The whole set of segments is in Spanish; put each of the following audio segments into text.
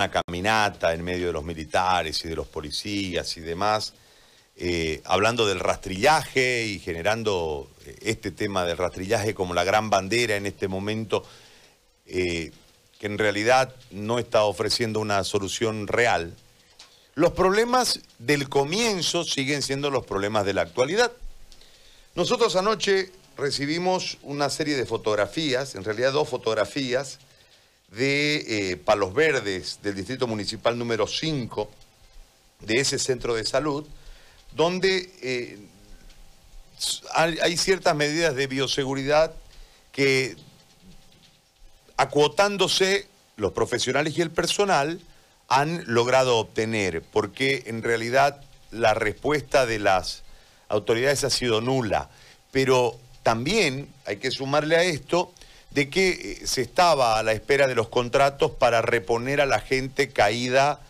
una caminata en medio de los militares y de los policías y demás, eh, hablando del rastrillaje y generando eh, este tema del rastrillaje como la gran bandera en este momento, eh, que en realidad no está ofreciendo una solución real. Los problemas del comienzo siguen siendo los problemas de la actualidad. Nosotros anoche recibimos una serie de fotografías, en realidad dos fotografías, de eh, Palos Verdes, del Distrito Municipal número 5, de ese centro de salud, donde eh, hay, ciertas medidas de bioseguridad que, acuotándose los profesionales y el personal, han logrado obtener, porque en realidad la respuesta de las autoridades ha sido nula. Pero también hay que sumarle a esto de que eh, se estaba a la espera de los contratos para reponer a la gente caída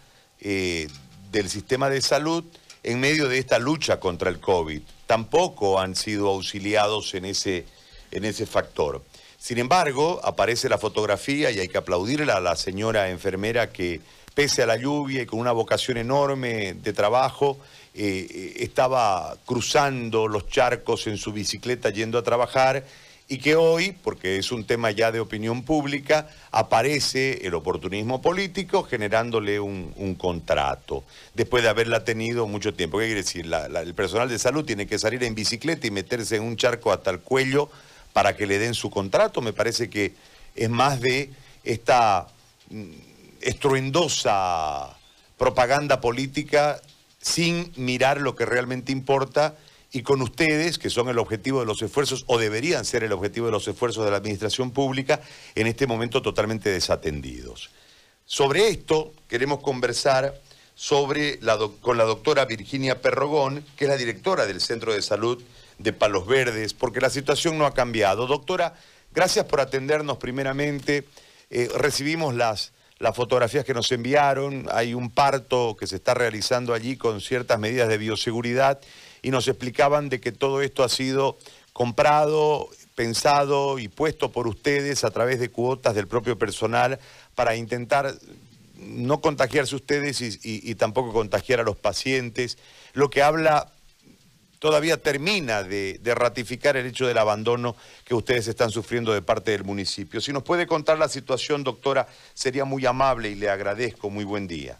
eh, del sistema de salud en medio de esta lucha contra el COVID. Tampoco han sido auxiliados en ese, en ese factor. Sin embargo, aparece la fotografía y hay que aplaudirle a la señora enfermera que, pese a la lluvia y con una vocación enorme de trabajo, eh, estaba cruzando los charcos en su bicicleta yendo a trabajar y que hoy, porque es un tema ya de opinión pública, aparece el oportunismo político generándole un, contrato, después de haberla tenido mucho tiempo. ¿Qué quiere decir? el personal de salud tiene que salir en bicicleta y meterse en un charco hasta el cuello para que le den su contrato. Me parece que es más de esta mm, estruendosa propaganda política sin mirar lo que realmente importa y con ustedes, que son el objetivo de los esfuerzos, o deberían ser el objetivo de los esfuerzos de la administración pública, en este momento totalmente desatendidos. Sobre esto queremos conversar sobre con la doctora Virginia Perrogón, que es la directora del Centro de Salud de Palos Verdes, porque la situación no ha cambiado. Doctora, gracias por atendernos primeramente. Eh, recibimos las, las fotografías que nos enviaron, hay un parto que se está realizando allí con ciertas medidas de bioseguridad y nos explicaban de que todo esto ha sido comprado, pensado y puesto por ustedes a través de cuotas del propio personal para intentar no contagiarse ustedes y, tampoco contagiar a los pacientes, lo que habla todavía termina de, ratificar el hecho del abandono que ustedes están sufriendo de parte del municipio. Si nos puede contar la situación, doctora, sería muy amable y le agradezco. Muy buen día.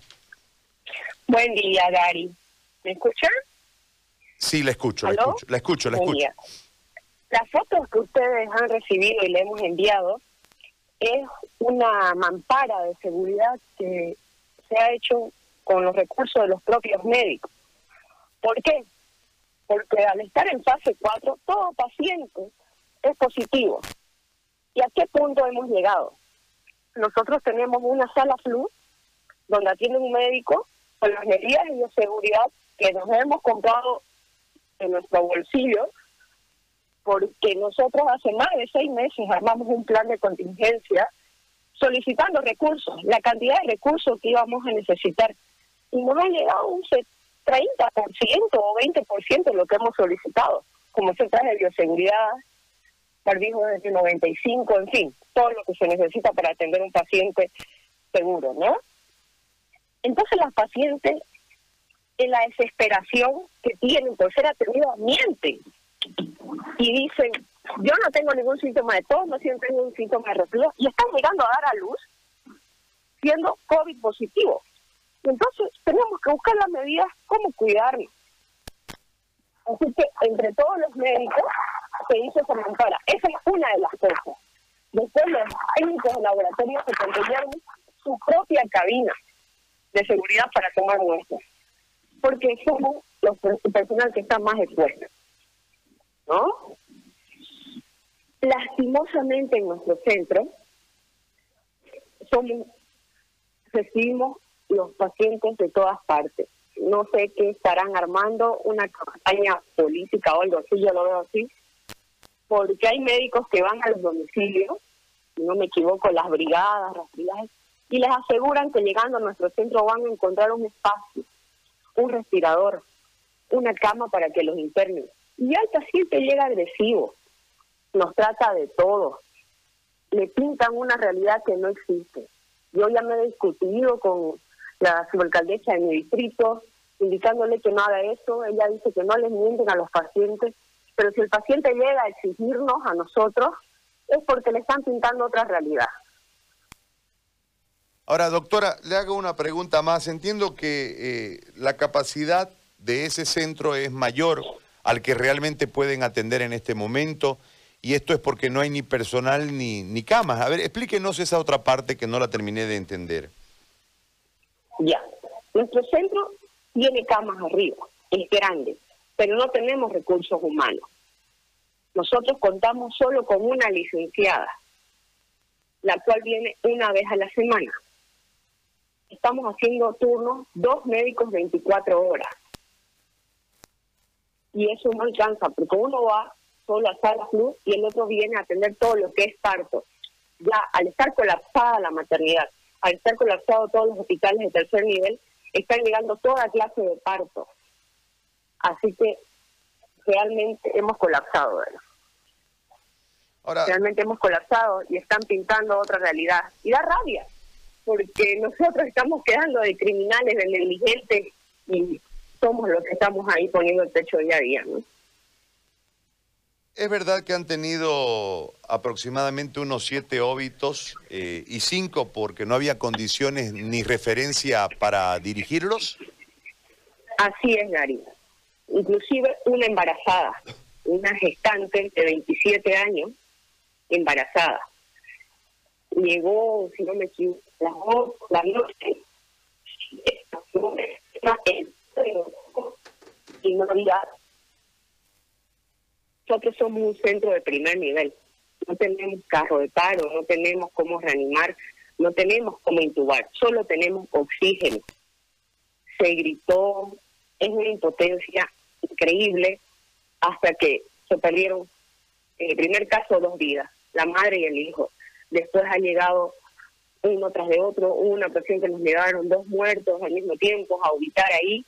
Buen día, Gary. ¿Me escuchan? Sí, la escucho, la escucho, la escucho, la escucho. Las fotos que ustedes han recibido y le hemos enviado es una mampara de seguridad que se ha hecho con los recursos de los propios médicos. ¿Por qué? Porque al estar en fase 4, todo paciente es positivo. ¿Y a qué punto hemos llegado? Nosotros tenemos una sala flu donde atiende un médico con las medidas de seguridad que nos hemos comprado en nuestro bolsillo, porque nosotros hace más de seis meses armamos un plan de contingencia solicitando recursos, la cantidad de recursos que íbamos a necesitar. Y no ha llegado un 30% o 20% de lo que hemos solicitado, como centros de bioseguridad, barbijo desde 95, en fin, todo lo que se necesita para atender un paciente seguro, ¿no? Entonces las pacientes en la desesperación que tienen por ser atendidos mienten y dicen, yo no tengo ningún síntoma de tos, no siento ningún síntoma de resfriado, y están llegando a dar a luz siendo COVID positivo. Entonces tenemos que buscar las medidas, cómo cuidarnos. Así que entre todos los médicos se hizo mampara. Esa es una de las cosas. Después los técnicos de laboratorio se construyeron su propia cabina de seguridad para tomar muestras porque somos los personal que está más expuesto. ¿No? Lastimosamente en nuestro centro somos recibimos los pacientes de todas partes. No sé qué estarán armando una campaña política o algo así, yo lo veo así, porque hay médicos que van a los domicilios, si no me equivoco, las brigadas, las brigadas, y les aseguran que llegando a nuestro centro van a encontrar un espacio un respirador, una cama para que los internen. Y el paciente llega agresivo, nos trata de todo, le pintan una realidad que no existe. Yo ya me he discutido con la subalcaldesa de mi distrito, indicándole que no haga eso. Ella dice que no les mienten a los pacientes, pero si el paciente llega a exigirnos a nosotros, es porque le están pintando otra realidad. Ahora, doctora, le hago una pregunta más. Entiendo que eh, la capacidad de ese centro es mayor al que realmente pueden atender en este momento y esto es porque no hay ni personal ni, ni camas. A ver, explíquenos esa otra parte que no la terminé de entender. Ya, nuestro centro tiene camas arriba, es grande, pero no tenemos recursos humanos. Nosotros contamos solo con una licenciada, la cual viene una vez a la semana. Estamos haciendo turnos, dos médicos 24 horas. Y eso no alcanza, porque uno va solo a Sala Plus y el otro viene a atender todo lo que es parto. Ya al estar colapsada la maternidad, al estar colapsado todos los hospitales de tercer nivel, están llegando toda clase de parto. Así que realmente hemos colapsado. realmente hemos colapsado y están pintando otra realidad. Y da rabia, porque nosotros estamos quedando de criminales, de negligentes y somos los que estamos ahí poniendo el techo día a día. ¿no? Es verdad que han tenido aproximadamente unos siete óbitos eh, y cinco porque no había condiciones ni referencia para dirigirlos. Así es, Gary. Inclusive una embarazada, una gestante de 27 años, embarazada. Llegó, si no me equivoco, las dos, la noche, y no había nosotros somos un centro de primer nivel. No tenemos carro de paro, no tenemos cómo reanimar, no tenemos cómo intubar, solo tenemos oxígeno. Se gritó, es una impotencia increíble hasta que se perdieron, en el primer caso, dos vidas, la madre y el hijo. Después ha llegado uno tras de otro, una paciente nos llegaron dos muertos al mismo tiempo a ubicar ahí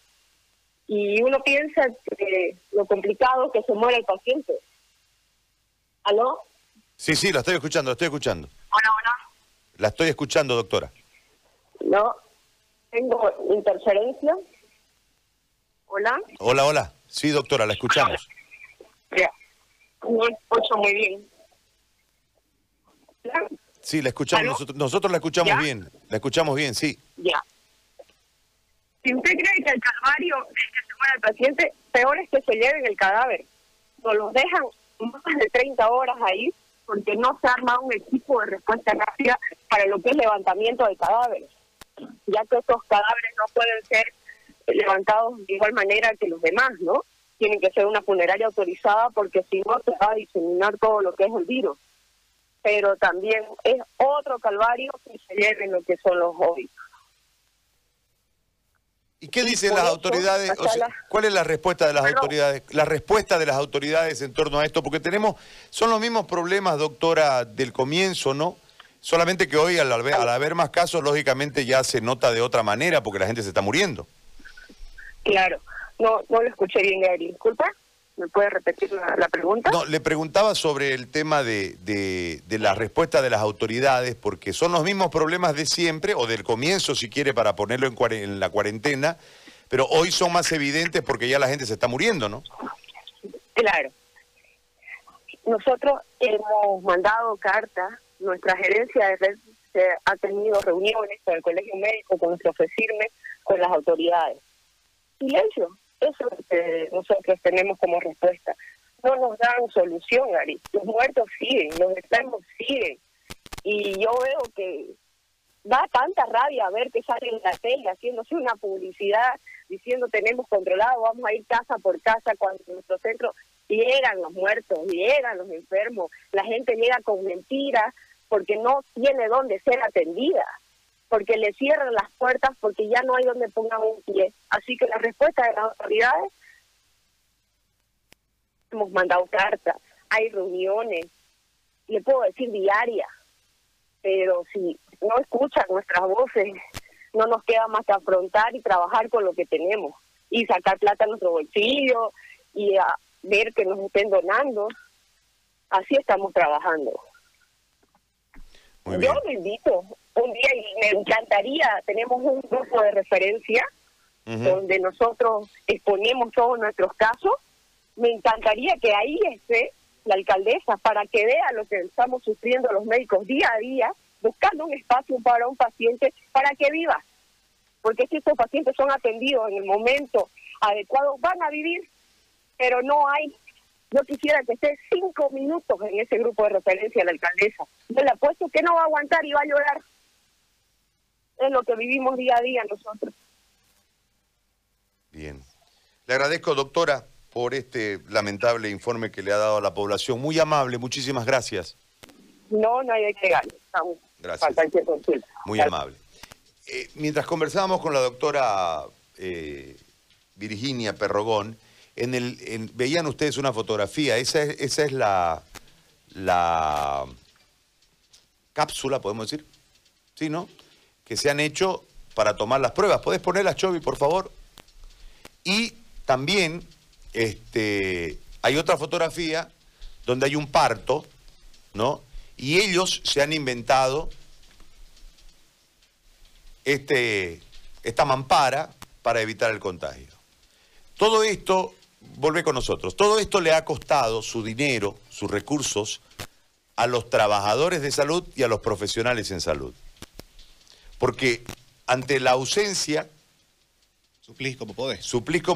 y uno piensa que lo complicado es que se muera el paciente. ¿Aló? Sí, sí, la estoy escuchando, la estoy escuchando. Hola, hola. La estoy escuchando, doctora. No, tengo interferencia. Hola. Hola, hola. Sí, doctora, la escuchamos. Ya, no escucho muy bien. Sí, la escuchamos, nosotros, nosotros la escuchamos bien, la escuchamos bien, sí. Ya. Si usted cree que el calvario es que se muera el paciente, peor es que se lleven el cadáver. No los dejan más de 30 horas ahí porque no se arma un equipo de respuesta rápida para lo que es levantamiento de cadáveres, ya que estos cadáveres no pueden ser levantados de igual manera que los demás, ¿no? Tienen que ser una funeraria autorizada porque si no se va a diseminar todo lo que es el virus. Pero también es otro calvario que se lleven lo que son los hobbies. ¿Y qué dicen las autoridades? ¿Cuál es la respuesta de las autoridades? La respuesta de las autoridades en torno a esto, porque tenemos, son los mismos problemas, doctora, del comienzo, ¿no? Solamente que hoy al haber, al haber más casos, lógicamente ya se nota de otra manera, porque la gente se está muriendo. Claro, no, no lo escuché bien, Gary, disculpa. ¿Me puede repetir la, pregunta? No, le preguntaba sobre el tema de, de, la respuesta de las autoridades, porque son los mismos problemas de siempre, o del comienzo, si quiere, para ponerlo en, en la cuarentena, pero hoy son más evidentes porque ya la gente se está muriendo, ¿no? Claro. Nosotros hemos mandado cartas, nuestra gerencia de red se ha tenido reuniones con el Colegio Médico, con nuestro FECIRME, con las autoridades. Silencio, eso es lo que nosotros tenemos como respuesta. No nos dan solución, Ari. Los muertos siguen, los enfermos siguen. Y yo veo que da tanta rabia ver que sale en la tele haciéndose una publicidad diciendo tenemos controlado, vamos a ir casa por casa cuando en nuestro centro llegan los muertos, llegan los enfermos, la gente llega con mentiras porque no tiene dónde ser atendida porque le cierran las puertas, porque ya no hay donde pongan un pie. Así que la respuesta de las autoridades, hemos mandado cartas, hay reuniones, le puedo decir diarias, pero si no escuchan nuestras voces, no nos queda más que afrontar y trabajar con lo que tenemos y sacar plata a nuestro bolsillo y a ver que nos estén donando. Así estamos trabajando. Yo lo invito un día y me encantaría, tenemos un grupo de referencia donde nosotros exponemos todos nuestros casos. Me encantaría que ahí esté la alcaldesa para que vea lo que estamos sufriendo los médicos día a día, buscando un espacio para un paciente para que viva. Porque si estos pacientes son atendidos en el momento adecuado, van a vivir, pero no hay. Yo quisiera que esté cinco minutos en ese grupo de referencia la alcaldesa. Yo le apuesto que no va a aguantar y va a llorar. Es lo que vivimos día a día nosotros. Bien. Le agradezco, doctora, por este lamentable informe que le ha dado a la población. Muy amable, muchísimas gracias. No, no hay qué ganar. Estamos Gracias. Muy Gracias. amable. Eh, mientras conversábamos con la doctora eh, Virginia Perrogón, en el, en- veían ustedes una fotografía, esa es, esa es la, la cápsula, podemos decir, ¿sí, no? Que se han hecho para tomar las pruebas. ¿Podés ponerlas, Chovi, por favor? Y también este, hay otra fotografía donde hay un parto, ¿no? Y ellos se han inventado este, esta mampara para evitar el contagio. Todo esto, vuelve con nosotros, todo esto le ha costado su dinero, sus recursos a los trabajadores de salud y a los profesionales en salud. Porque ante la ausencia, Suplís como podés. suplís como